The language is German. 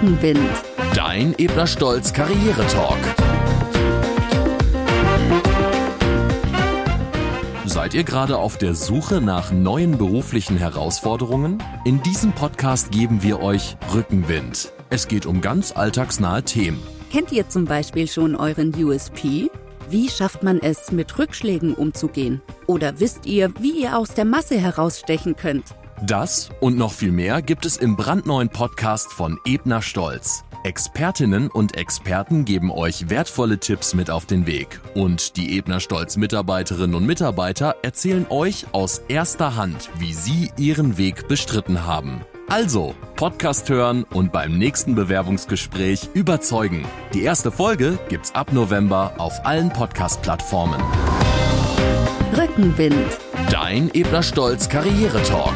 Rückenwind. Dein Ebner Stolz Karriere-Talk. Seid ihr gerade auf der Suche nach neuen beruflichen Herausforderungen? In diesem Podcast geben wir euch Rückenwind. Es geht um ganz alltagsnahe Themen. Kennt ihr zum Beispiel schon euren USP? Wie schafft man es, mit Rückschlägen umzugehen? Oder wisst ihr, wie ihr aus der Masse herausstechen könnt? Das und noch viel mehr gibt es im brandneuen Podcast von Ebner Stolz. Expertinnen und Experten geben euch wertvolle Tipps mit auf den Weg. Und die Ebner Stolz Mitarbeiterinnen und Mitarbeiter erzählen euch aus erster Hand, wie sie ihren Weg bestritten haben. Also, Podcast hören und beim nächsten Bewerbungsgespräch überzeugen. Die erste Folge gibt's ab November auf allen Podcast-Plattformen. Rückenwind. Dein Ebner Stolz Karriere-Talk.